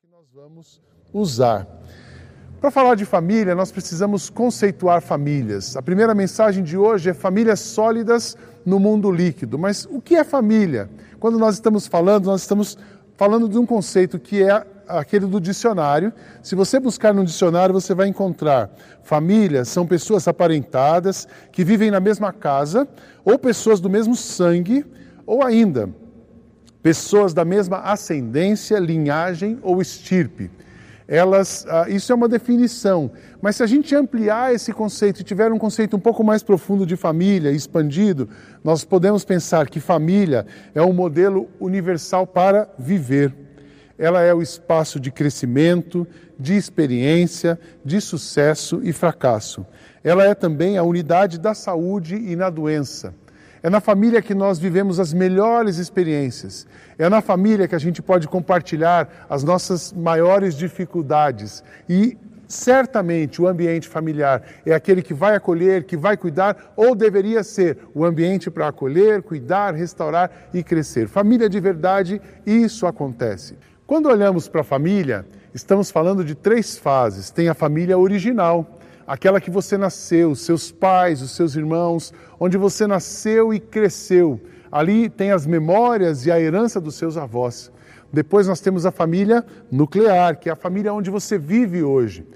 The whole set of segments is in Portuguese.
que nós vamos usar. Para falar de família, nós precisamos conceituar famílias. A primeira mensagem de hoje é famílias sólidas no mundo líquido. Mas o que é família? Quando nós estamos falando, nós estamos falando de um conceito que é aquele do dicionário. Se você buscar no dicionário, você vai encontrar famílias são pessoas aparentadas que vivem na mesma casa, ou pessoas do mesmo sangue, ou ainda pessoas da mesma ascendência, linhagem ou estirpe. Elas, ah, isso é uma definição, mas se a gente ampliar esse conceito e tiver um conceito um pouco mais profundo de família, expandido, nós podemos pensar que família é um modelo universal para viver. Ela é o espaço de crescimento, de experiência, de sucesso e fracasso. Ela é também a unidade da saúde e na doença. É na família que nós vivemos as melhores experiências. É na família que a gente pode compartilhar as nossas maiores dificuldades. E certamente o ambiente familiar é aquele que vai acolher, que vai cuidar, ou deveria ser o ambiente para acolher, cuidar, restaurar e crescer. Família de verdade, isso acontece. Quando olhamos para a família, estamos falando de três fases. Tem a família original, aquela que você nasceu, seus pais, os seus irmãos, onde você nasceu e cresceu. Ali tem as memórias e a herança dos seus avós. Depois nós temos a família nuclear, que é a família onde você vive hoje.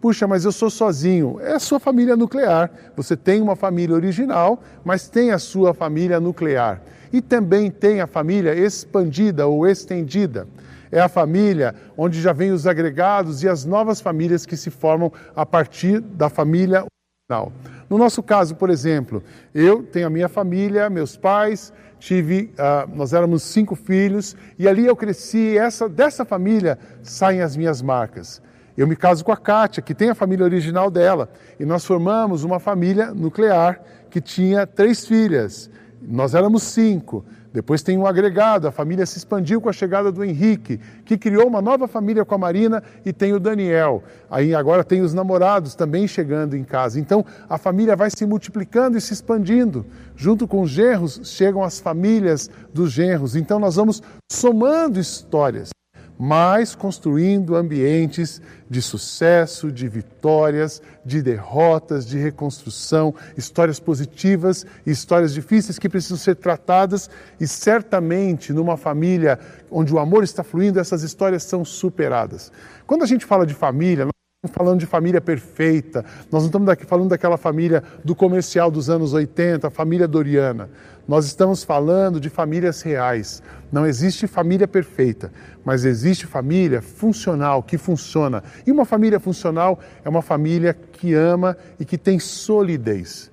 Puxa, mas eu sou sozinho. É a sua família nuclear. Você tem uma família original, mas tem a sua família nuclear. E também tem a família expandida ou estendida é a família onde já vem os agregados e as novas famílias que se formam a partir da família original. No nosso caso, por exemplo, eu tenho a minha família, meus pais, tive, uh, nós éramos cinco filhos e ali eu cresci. Essa dessa família saem as minhas marcas. Eu me caso com a Kátia, que tem a família original dela, e nós formamos uma família nuclear que tinha três filhas. Nós éramos cinco. Depois tem um agregado, a família se expandiu com a chegada do Henrique, que criou uma nova família com a Marina, e tem o Daniel. Aí agora tem os namorados também chegando em casa. Então a família vai se multiplicando e se expandindo. Junto com os genros chegam as famílias dos genros. Então nós vamos somando histórias mas construindo ambientes de sucesso, de vitórias, de derrotas, de reconstrução, histórias positivas e histórias difíceis que precisam ser tratadas e certamente numa família onde o amor está fluindo, essas histórias são superadas. Quando a gente fala de família, falando de família perfeita, nós não estamos daqui falando daquela família do comercial dos anos 80, a família Doriana. Nós estamos falando de famílias reais. Não existe família perfeita, mas existe família funcional, que funciona. E uma família funcional é uma família que ama e que tem solidez.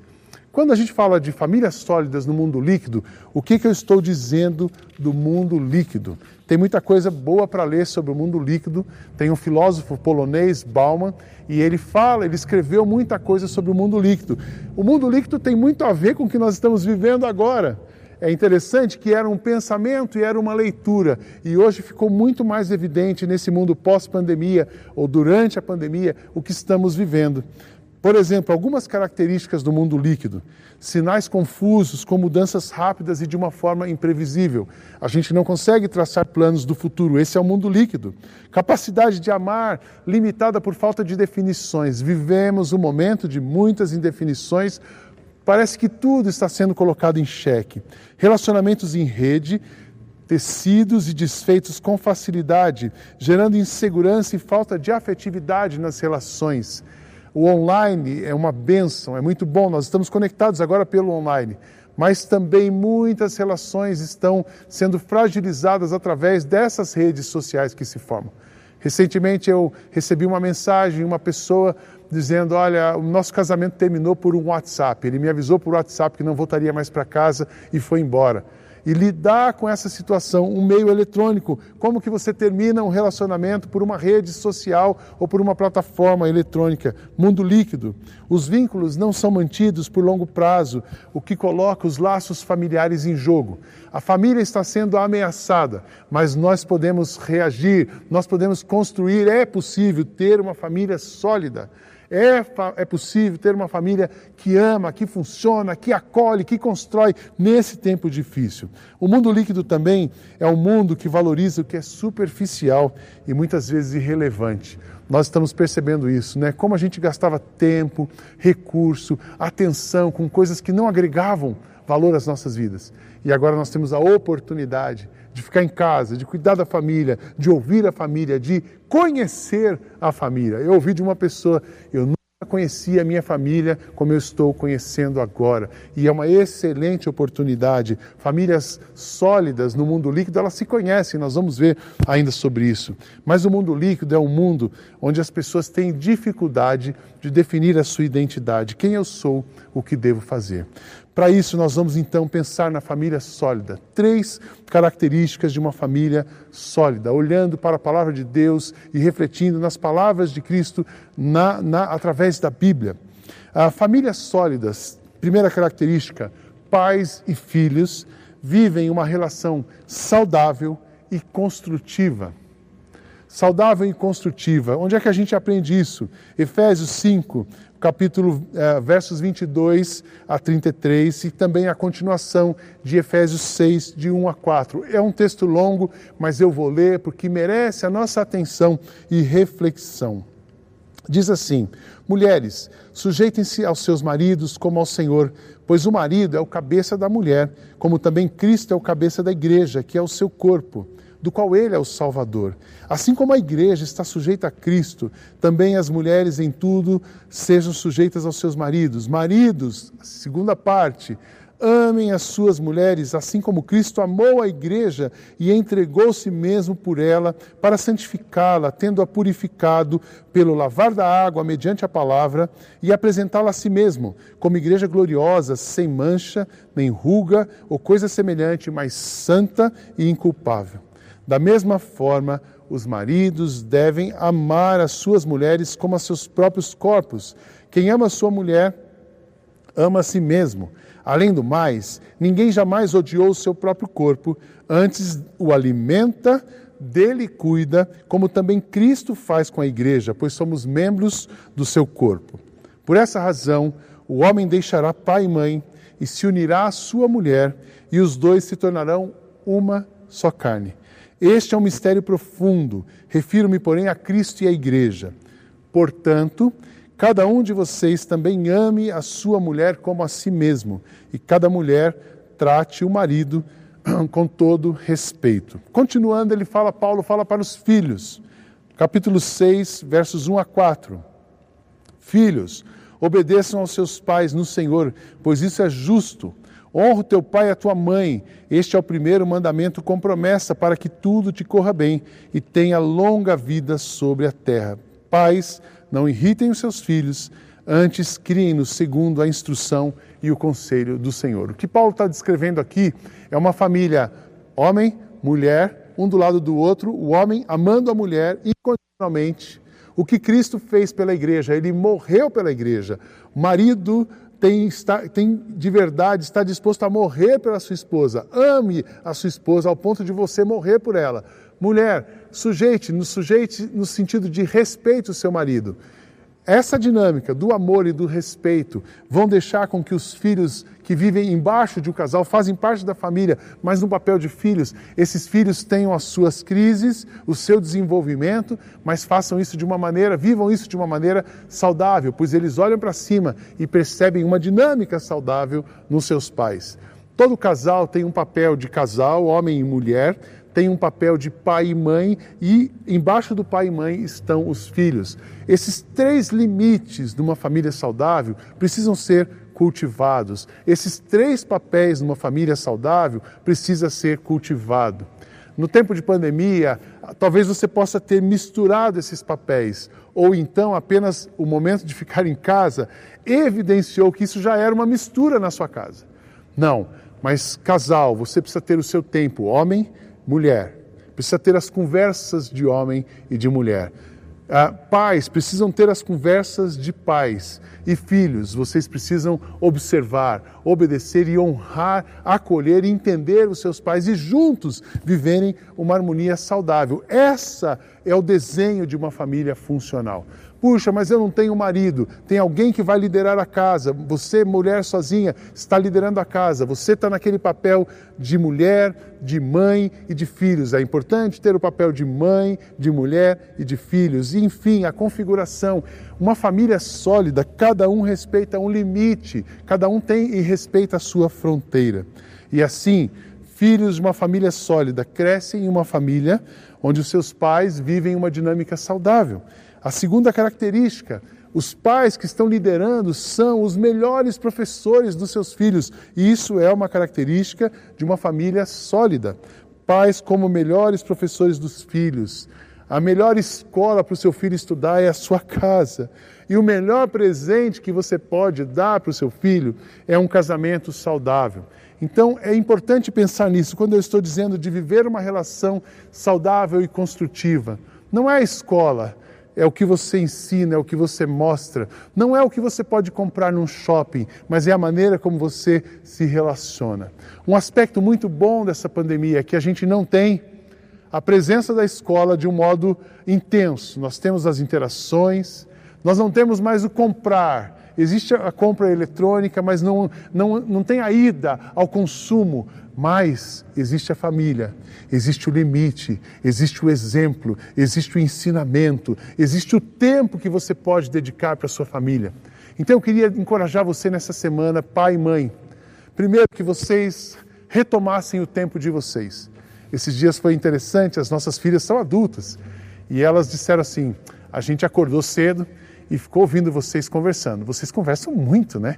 Quando a gente fala de famílias sólidas no mundo líquido, o que, que eu estou dizendo do mundo líquido? Tem muita coisa boa para ler sobre o mundo líquido. Tem um filósofo polonês, Bauman, e ele fala, ele escreveu muita coisa sobre o mundo líquido. O mundo líquido tem muito a ver com o que nós estamos vivendo agora. É interessante que era um pensamento e era uma leitura, e hoje ficou muito mais evidente nesse mundo pós-pandemia ou durante a pandemia o que estamos vivendo. Por exemplo, algumas características do mundo líquido, sinais confusos com mudanças rápidas e de uma forma imprevisível. A gente não consegue traçar planos do futuro, esse é o mundo líquido. Capacidade de amar limitada por falta de definições. Vivemos um momento de muitas indefinições. Parece que tudo está sendo colocado em xeque. Relacionamentos em rede, tecidos e desfeitos com facilidade, gerando insegurança e falta de afetividade nas relações. O online é uma benção, é muito bom, nós estamos conectados agora pelo online, mas também muitas relações estão sendo fragilizadas através dessas redes sociais que se formam. Recentemente eu recebi uma mensagem, uma pessoa dizendo: Olha, o nosso casamento terminou por um WhatsApp. Ele me avisou por WhatsApp que não voltaria mais para casa e foi embora e lidar com essa situação, um meio eletrônico, como que você termina um relacionamento por uma rede social ou por uma plataforma eletrônica, mundo líquido. Os vínculos não são mantidos por longo prazo, o que coloca os laços familiares em jogo. A família está sendo ameaçada, mas nós podemos reagir, nós podemos construir, é possível ter uma família sólida. É, é possível ter uma família que ama, que funciona, que acolhe, que constrói nesse tempo difícil. O mundo líquido também é um mundo que valoriza o que é superficial e muitas vezes irrelevante. Nós estamos percebendo isso, né? Como a gente gastava tempo, recurso, atenção com coisas que não agregavam valor às nossas vidas. E agora nós temos a oportunidade de ficar em casa, de cuidar da família, de ouvir a família, de conhecer a família. Eu ouvi de uma pessoa, eu nunca conhecia a minha família como eu estou conhecendo agora. E é uma excelente oportunidade. Famílias sólidas no mundo líquido, elas se conhecem, nós vamos ver ainda sobre isso. Mas o mundo líquido é um mundo onde as pessoas têm dificuldade de definir a sua identidade, quem eu sou, o que devo fazer. Para isso, nós vamos então pensar na família sólida. Três características de uma família sólida, olhando para a palavra de Deus e refletindo nas palavras de Cristo na, na, através da Bíblia. Famílias sólidas, primeira característica, pais e filhos vivem uma relação saudável e construtiva. Saudável e construtiva. Onde é que a gente aprende isso? Efésios 5, capítulo eh, versos 22 a 33 e também a continuação de Efésios 6, de 1 a 4. É um texto longo, mas eu vou ler porque merece a nossa atenção e reflexão. Diz assim: Mulheres, sujeitem-se aos seus maridos como ao Senhor, pois o marido é o cabeça da mulher, como também Cristo é o cabeça da igreja, que é o seu corpo do qual ele é o Salvador. Assim como a igreja está sujeita a Cristo, também as mulheres em tudo sejam sujeitas aos seus maridos. Maridos, segunda parte, amem as suas mulheres, assim como Cristo amou a igreja e entregou-se mesmo por ela para santificá-la, tendo-a purificado pelo lavar da água mediante a palavra e apresentá-la a si mesmo, como igreja gloriosa, sem mancha, nem ruga ou coisa semelhante, mas santa e inculpável. Da mesma forma, os maridos devem amar as suas mulheres como a seus próprios corpos. Quem ama sua mulher, ama a si mesmo. Além do mais, ninguém jamais odiou o seu próprio corpo, antes o alimenta, dele cuida, como também Cristo faz com a igreja, pois somos membros do seu corpo. Por essa razão, o homem deixará pai e mãe e se unirá à sua mulher, e os dois se tornarão uma só carne. Este é um mistério profundo. Refiro-me, porém, a Cristo e à Igreja. Portanto, cada um de vocês também ame a sua mulher como a si mesmo, e cada mulher trate o marido com todo respeito. Continuando, ele fala, Paulo fala para os filhos, capítulo 6, versos 1 a 4. Filhos, obedeçam aos seus pais no Senhor, pois isso é justo. Honra o teu pai e a tua mãe. Este é o primeiro mandamento com promessa para que tudo te corra bem e tenha longa vida sobre a terra. Pais, não irritem os seus filhos, antes criem-nos segundo a instrução e o conselho do Senhor. O que Paulo está descrevendo aqui é uma família, homem, mulher, um do lado do outro, o homem amando a mulher incondicionalmente. O que Cristo fez pela igreja, ele morreu pela igreja. Marido tem, está, tem de verdade, está disposto a morrer pela sua esposa. Ame a sua esposa ao ponto de você morrer por ela. Mulher, sujeite, no sujeite no sentido de respeite o seu marido. Essa dinâmica do amor e do respeito vão deixar com que os filhos que vivem embaixo de um casal fazem parte da família, mas no papel de filhos, esses filhos tenham as suas crises, o seu desenvolvimento, mas façam isso de uma maneira, vivam isso de uma maneira saudável, pois eles olham para cima e percebem uma dinâmica saudável nos seus pais. Todo casal tem um papel de casal, homem e mulher, tem um papel de pai e mãe e embaixo do pai e mãe estão os filhos. Esses três limites de uma família saudável precisam ser cultivados. Esses três papéis numa família saudável precisa ser cultivado. No tempo de pandemia, talvez você possa ter misturado esses papéis, ou então apenas o momento de ficar em casa evidenciou que isso já era uma mistura na sua casa. Não, mas casal, você precisa ter o seu tempo, homem mulher. Precisa ter as conversas de homem e de mulher. Ah, pais precisam ter as conversas de pais. E filhos, vocês precisam observar, obedecer e honrar, acolher e entender os seus pais e juntos viverem uma harmonia saudável. Essa é o desenho de uma família funcional. Puxa, mas eu não tenho marido. Tem alguém que vai liderar a casa. Você, mulher sozinha, está liderando a casa. Você está naquele papel de mulher, de mãe e de filhos. É importante ter o papel de mãe, de mulher e de filhos. E, enfim, a configuração. Uma família sólida, cada um respeita um limite, cada um tem e respeita a sua fronteira. E assim, filhos de uma família sólida crescem em uma família onde os seus pais vivem uma dinâmica saudável. A segunda característica, os pais que estão liderando são os melhores professores dos seus filhos, e isso é uma característica de uma família sólida. Pais como melhores professores dos filhos. A melhor escola para o seu filho estudar é a sua casa. E o melhor presente que você pode dar para o seu filho é um casamento saudável. Então é importante pensar nisso quando eu estou dizendo de viver uma relação saudável e construtiva. Não é a escola, é o que você ensina, é o que você mostra. Não é o que você pode comprar num shopping, mas é a maneira como você se relaciona. Um aspecto muito bom dessa pandemia é que a gente não tem a presença da escola de um modo intenso. Nós temos as interações, nós não temos mais o comprar, existe a compra eletrônica, mas não, não, não tem a ida ao consumo. Mas existe a família, existe o limite, existe o exemplo, existe o ensinamento, existe o tempo que você pode dedicar para a sua família. Então eu queria encorajar você nessa semana, pai e mãe. Primeiro, que vocês retomassem o tempo de vocês. Esses dias foi interessante, as nossas filhas são adultas e elas disseram assim: a gente acordou cedo e ficou ouvindo vocês conversando. Vocês conversam muito, né?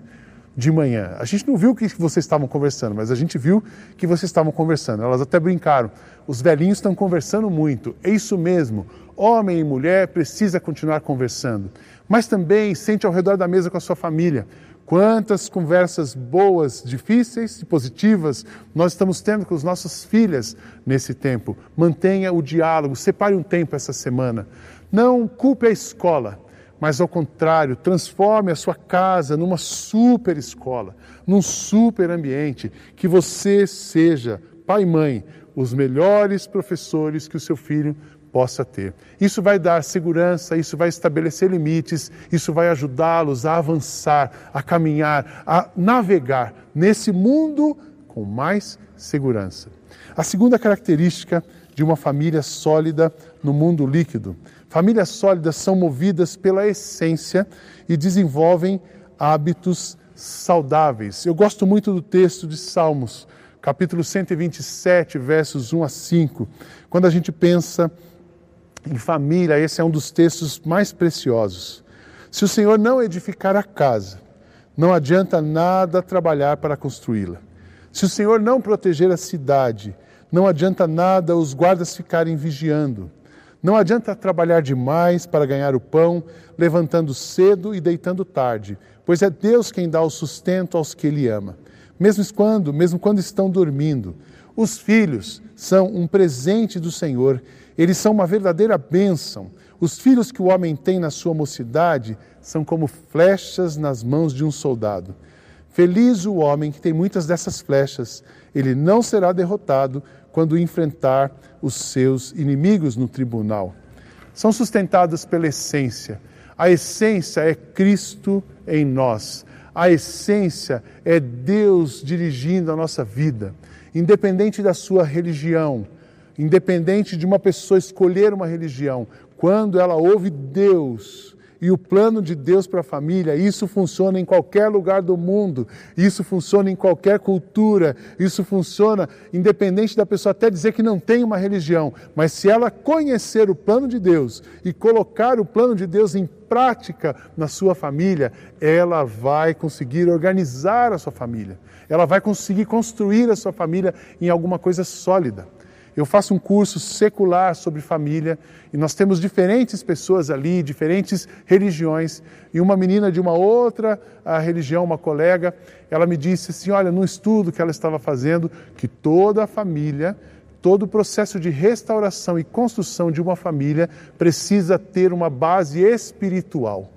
De manhã. A gente não viu o que vocês estavam conversando, mas a gente viu que vocês estavam conversando. Elas até brincaram. Os velhinhos estão conversando muito. É isso mesmo. Homem e mulher precisa continuar conversando. Mas também sente ao redor da mesa com a sua família. Quantas conversas boas, difíceis e positivas nós estamos tendo com as nossas filhas nesse tempo. Mantenha o diálogo, separe um tempo essa semana. Não culpe a escola mas ao contrário, transforme a sua casa numa super escola, num super ambiente, que você seja, pai e mãe, os melhores professores que o seu filho possa ter. Isso vai dar segurança, isso vai estabelecer limites, isso vai ajudá-los a avançar, a caminhar, a navegar nesse mundo com mais segurança. A segunda característica de uma família sólida no mundo líquido Famílias sólidas são movidas pela essência e desenvolvem hábitos saudáveis. Eu gosto muito do texto de Salmos, capítulo 127, versos 1 a 5. Quando a gente pensa em família, esse é um dos textos mais preciosos. Se o Senhor não edificar a casa, não adianta nada trabalhar para construí-la. Se o Senhor não proteger a cidade, não adianta nada os guardas ficarem vigiando. Não adianta trabalhar demais para ganhar o pão, levantando cedo e deitando tarde, pois é Deus quem dá o sustento aos que Ele ama, mesmo quando, mesmo quando estão dormindo. Os filhos são um presente do Senhor, eles são uma verdadeira bênção. Os filhos que o homem tem na sua mocidade são como flechas nas mãos de um soldado. Feliz o homem que tem muitas dessas flechas, ele não será derrotado, quando enfrentar os seus inimigos no tribunal. São sustentadas pela essência. A essência é Cristo em nós. A essência é Deus dirigindo a nossa vida, independente da sua religião, independente de uma pessoa escolher uma religião, quando ela ouve Deus, e o plano de Deus para a família, isso funciona em qualquer lugar do mundo, isso funciona em qualquer cultura, isso funciona independente da pessoa até dizer que não tem uma religião, mas se ela conhecer o plano de Deus e colocar o plano de Deus em prática na sua família, ela vai conseguir organizar a sua família, ela vai conseguir construir a sua família em alguma coisa sólida. Eu faço um curso secular sobre família e nós temos diferentes pessoas ali, diferentes religiões. E uma menina de uma outra religião, uma colega, ela me disse assim: olha, no estudo que ela estava fazendo, que toda a família, todo o processo de restauração e construção de uma família precisa ter uma base espiritual.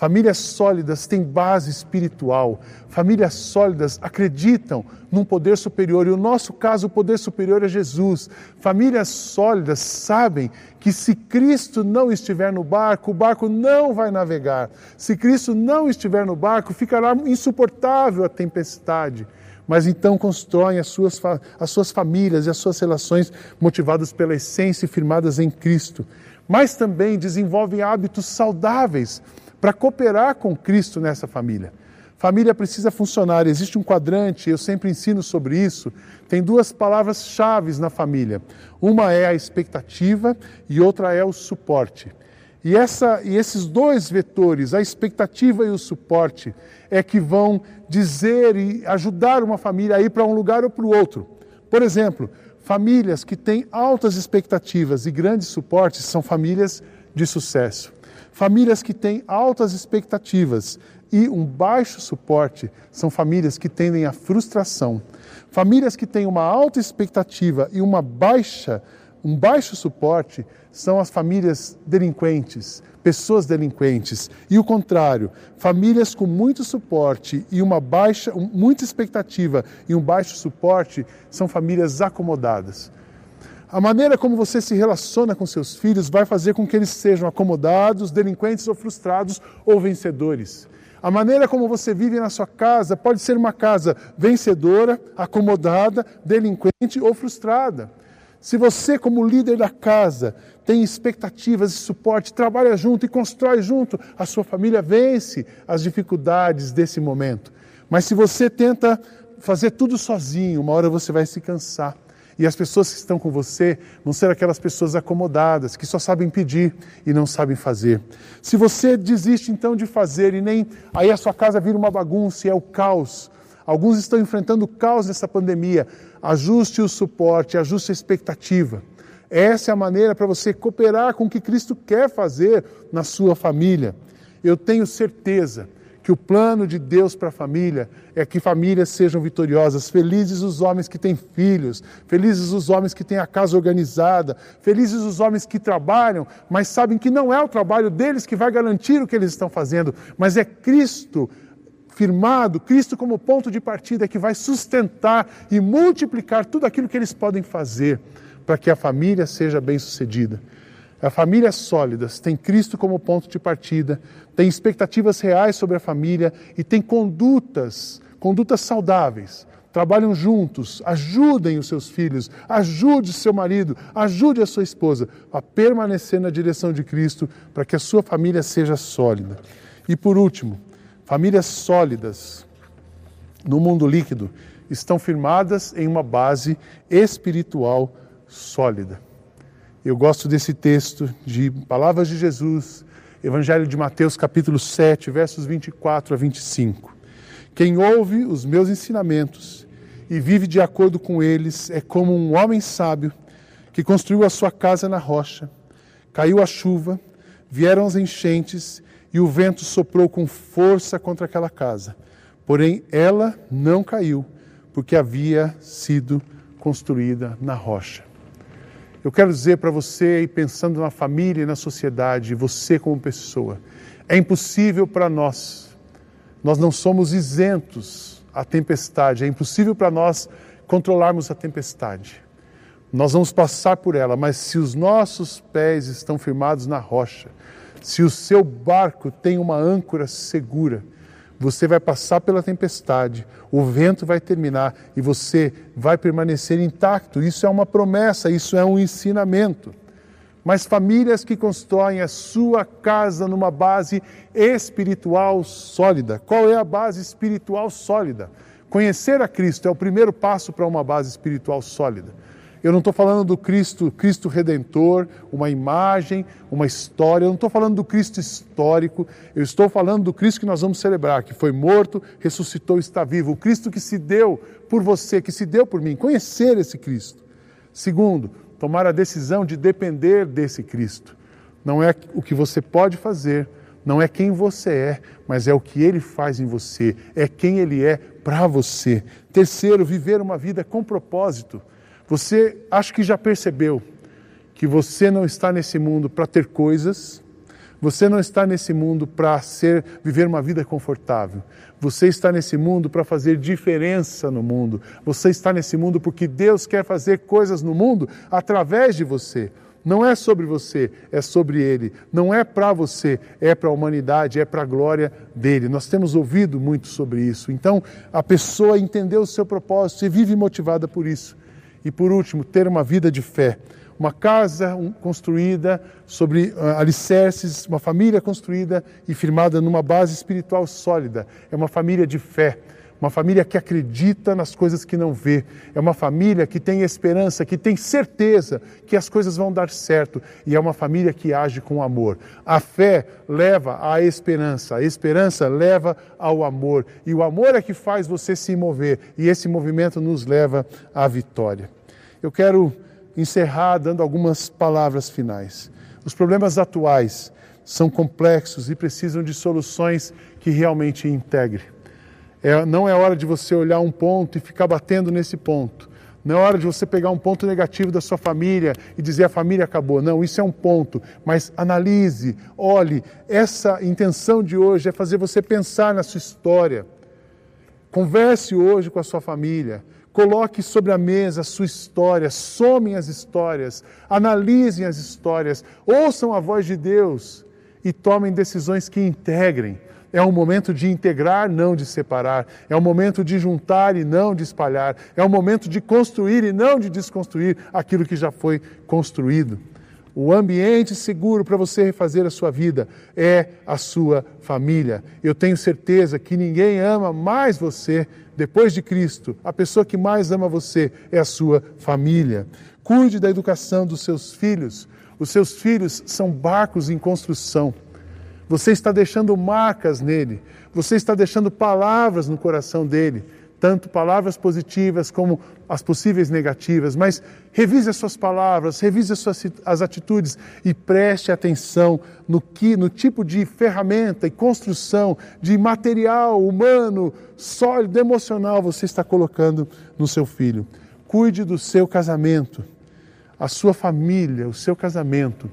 Famílias sólidas têm base espiritual. Famílias sólidas acreditam num poder superior, e o nosso caso, o poder superior é Jesus. Famílias sólidas sabem que se Cristo não estiver no barco, o barco não vai navegar. Se Cristo não estiver no barco, ficará insuportável a tempestade mas então constroem as suas, as suas famílias e as suas relações motivadas pela essência e firmadas em Cristo. Mas também desenvolvem hábitos saudáveis para cooperar com Cristo nessa família. Família precisa funcionar, existe um quadrante, eu sempre ensino sobre isso. Tem duas palavras-chave na família. Uma é a expectativa e outra é o suporte. E, essa, e esses dois vetores, a expectativa e o suporte, é que vão dizer e ajudar uma família a ir para um lugar ou para o outro. Por exemplo, famílias que têm altas expectativas e grandes suportes são famílias de sucesso. Famílias que têm altas expectativas e um baixo suporte são famílias que tendem à frustração. Famílias que têm uma alta expectativa e uma baixa, um baixo suporte são as famílias delinquentes, pessoas delinquentes. E o contrário, famílias com muito suporte e uma baixa, muita expectativa e um baixo suporte são famílias acomodadas. A maneira como você se relaciona com seus filhos vai fazer com que eles sejam acomodados, delinquentes ou frustrados ou vencedores. A maneira como você vive na sua casa pode ser uma casa vencedora, acomodada, delinquente ou frustrada. Se você, como líder da casa, tem expectativas e suporte, trabalha junto e constrói junto, a sua família vence as dificuldades desse momento. Mas se você tenta fazer tudo sozinho, uma hora você vai se cansar. E as pessoas que estão com você vão ser aquelas pessoas acomodadas, que só sabem pedir e não sabem fazer. Se você desiste então de fazer e nem. Aí a sua casa vira uma bagunça e é o caos. Alguns estão enfrentando o caos nessa pandemia. Ajuste o suporte, ajuste a expectativa. Essa é a maneira para você cooperar com o que Cristo quer fazer na sua família. Eu tenho certeza que o plano de Deus para a família é que famílias sejam vitoriosas. Felizes os homens que têm filhos, felizes os homens que têm a casa organizada, felizes os homens que trabalham, mas sabem que não é o trabalho deles que vai garantir o que eles estão fazendo, mas é Cristo firmado, Cristo como ponto de partida que vai sustentar e multiplicar tudo aquilo que eles podem fazer para que a família seja bem-sucedida. A famílias sólidas têm Cristo como ponto de partida, têm expectativas reais sobre a família e têm condutas, condutas saudáveis. Trabalham juntos, ajudem os seus filhos, ajude seu marido, ajude a sua esposa a permanecer na direção de Cristo para que a sua família seja sólida. E por último, famílias sólidas no mundo líquido estão firmadas em uma base espiritual sólida. Eu gosto desse texto de palavras de Jesus, Evangelho de Mateus, capítulo 7, versos 24 a 25. Quem ouve os meus ensinamentos e vive de acordo com eles é como um homem sábio que construiu a sua casa na rocha. Caiu a chuva, vieram as enchentes e o vento soprou com força contra aquela casa. Porém, ela não caiu, porque havia sido construída na rocha. Eu quero dizer para você, pensando na família e na sociedade, você como pessoa, é impossível para nós, nós não somos isentos à tempestade, é impossível para nós controlarmos a tempestade. Nós vamos passar por ela, mas se os nossos pés estão firmados na rocha, se o seu barco tem uma âncora segura, você vai passar pela tempestade, o vento vai terminar e você vai permanecer intacto. Isso é uma promessa, isso é um ensinamento. Mas famílias que constroem a sua casa numa base espiritual sólida. Qual é a base espiritual sólida? Conhecer a Cristo é o primeiro passo para uma base espiritual sólida. Eu não estou falando do Cristo, Cristo redentor, uma imagem, uma história. Eu não estou falando do Cristo histórico. Eu estou falando do Cristo que nós vamos celebrar, que foi morto, ressuscitou está vivo. O Cristo que se deu por você, que se deu por mim. Conhecer esse Cristo. Segundo, tomar a decisão de depender desse Cristo. Não é o que você pode fazer, não é quem você é, mas é o que ele faz em você, é quem ele é para você. Terceiro, viver uma vida com propósito. Você acho que já percebeu que você não está nesse mundo para ter coisas, Você não está nesse mundo para ser viver uma vida confortável. Você está nesse mundo para fazer diferença no mundo. Você está nesse mundo porque Deus quer fazer coisas no mundo através de você. Não é sobre você, é sobre Ele. Não é para você, é para a humanidade, é para a glória dele. Nós temos ouvido muito sobre isso. Então, a pessoa entendeu o seu propósito e vive motivada por isso. E por último, ter uma vida de fé. Uma casa construída sobre uh, alicerces, uma família construída e firmada numa base espiritual sólida. É uma família de fé uma família que acredita nas coisas que não vê, é uma família que tem esperança, que tem certeza que as coisas vão dar certo e é uma família que age com amor. A fé leva à esperança, a esperança leva ao amor e o amor é que faz você se mover e esse movimento nos leva à vitória. Eu quero encerrar dando algumas palavras finais. Os problemas atuais são complexos e precisam de soluções que realmente integrem. É, não é hora de você olhar um ponto e ficar batendo nesse ponto. Não é hora de você pegar um ponto negativo da sua família e dizer a família acabou. Não, isso é um ponto. Mas analise, olhe. Essa intenção de hoje é fazer você pensar na sua história. Converse hoje com a sua família. Coloque sobre a mesa a sua história. Somem as histórias. Analisem as histórias. Ouçam a voz de Deus e tomem decisões que integrem é um momento de integrar, não de separar. É um momento de juntar e não de espalhar. É um momento de construir e não de desconstruir aquilo que já foi construído. O ambiente seguro para você refazer a sua vida é a sua família. Eu tenho certeza que ninguém ama mais você depois de Cristo. A pessoa que mais ama você é a sua família. Cuide da educação dos seus filhos. Os seus filhos são barcos em construção. Você está deixando marcas nele, você está deixando palavras no coração dele, tanto palavras positivas como as possíveis negativas. Mas revise as suas palavras, revise as suas as atitudes e preste atenção no que, no tipo de ferramenta e construção de material humano, sólido, emocional você está colocando no seu filho. Cuide do seu casamento, a sua família, o seu casamento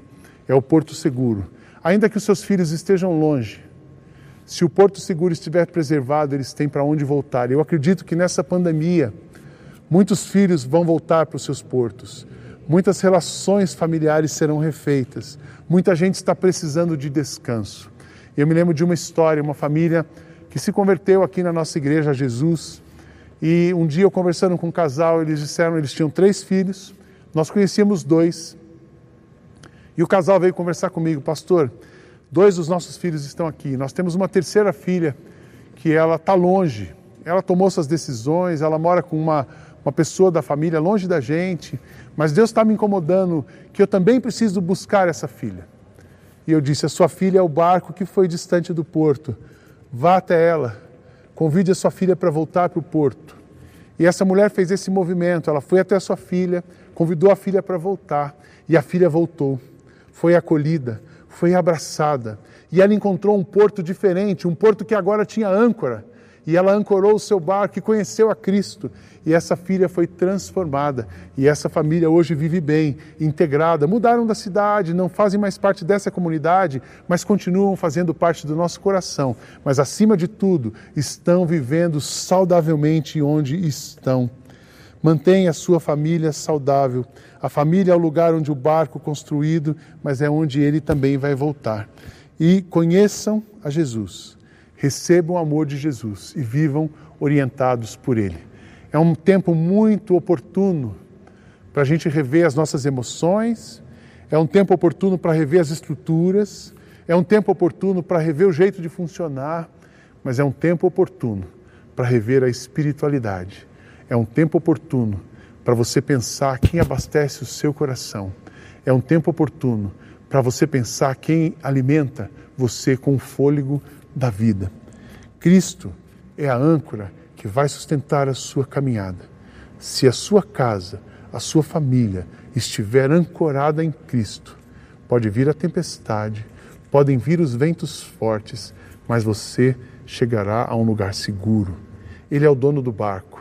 é o porto seguro Ainda que os seus filhos estejam longe, se o porto seguro estiver preservado, eles têm para onde voltar. Eu acredito que nessa pandemia, muitos filhos vão voltar para os seus portos, muitas relações familiares serão refeitas, muita gente está precisando de descanso. Eu me lembro de uma história, uma família que se converteu aqui na nossa igreja a Jesus. E um dia eu conversando com um casal, eles disseram, eles tinham três filhos, nós conhecíamos dois, e o casal veio conversar comigo, pastor. Dois dos nossos filhos estão aqui. Nós temos uma terceira filha que ela está longe. Ela tomou suas decisões, ela mora com uma, uma pessoa da família longe da gente, mas Deus está me incomodando que eu também preciso buscar essa filha. E eu disse: A sua filha é o barco que foi distante do porto. Vá até ela, convide a sua filha para voltar para o porto. E essa mulher fez esse movimento, ela foi até a sua filha, convidou a filha para voltar, e a filha voltou foi acolhida, foi abraçada. E ela encontrou um porto diferente, um porto que agora tinha âncora. E ela ancorou o seu barco e conheceu a Cristo. E essa filha foi transformada. E essa família hoje vive bem, integrada. Mudaram da cidade, não fazem mais parte dessa comunidade, mas continuam fazendo parte do nosso coração. Mas acima de tudo, estão vivendo saudavelmente onde estão. Mantenha a sua família saudável. A família é o lugar onde o barco construído, mas é onde ele também vai voltar. E conheçam a Jesus, recebam o amor de Jesus e vivam orientados por ele. É um tempo muito oportuno para a gente rever as nossas emoções, é um tempo oportuno para rever as estruturas, é um tempo oportuno para rever o jeito de funcionar, mas é um tempo oportuno para rever a espiritualidade é um tempo oportuno para você pensar quem abastece o seu coração. É um tempo oportuno para você pensar quem alimenta você com o fôlego da vida. Cristo é a âncora que vai sustentar a sua caminhada. Se a sua casa, a sua família estiver ancorada em Cristo, pode vir a tempestade, podem vir os ventos fortes, mas você chegará a um lugar seguro. Ele é o dono do barco.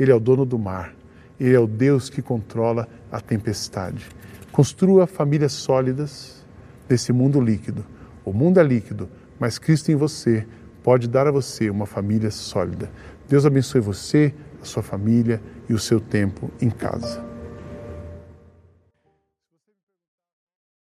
Ele é o dono do mar. Ele é o Deus que controla a tempestade. Construa famílias sólidas nesse mundo líquido. O mundo é líquido, mas Cristo em você pode dar a você uma família sólida. Deus abençoe você, a sua família e o seu tempo em casa.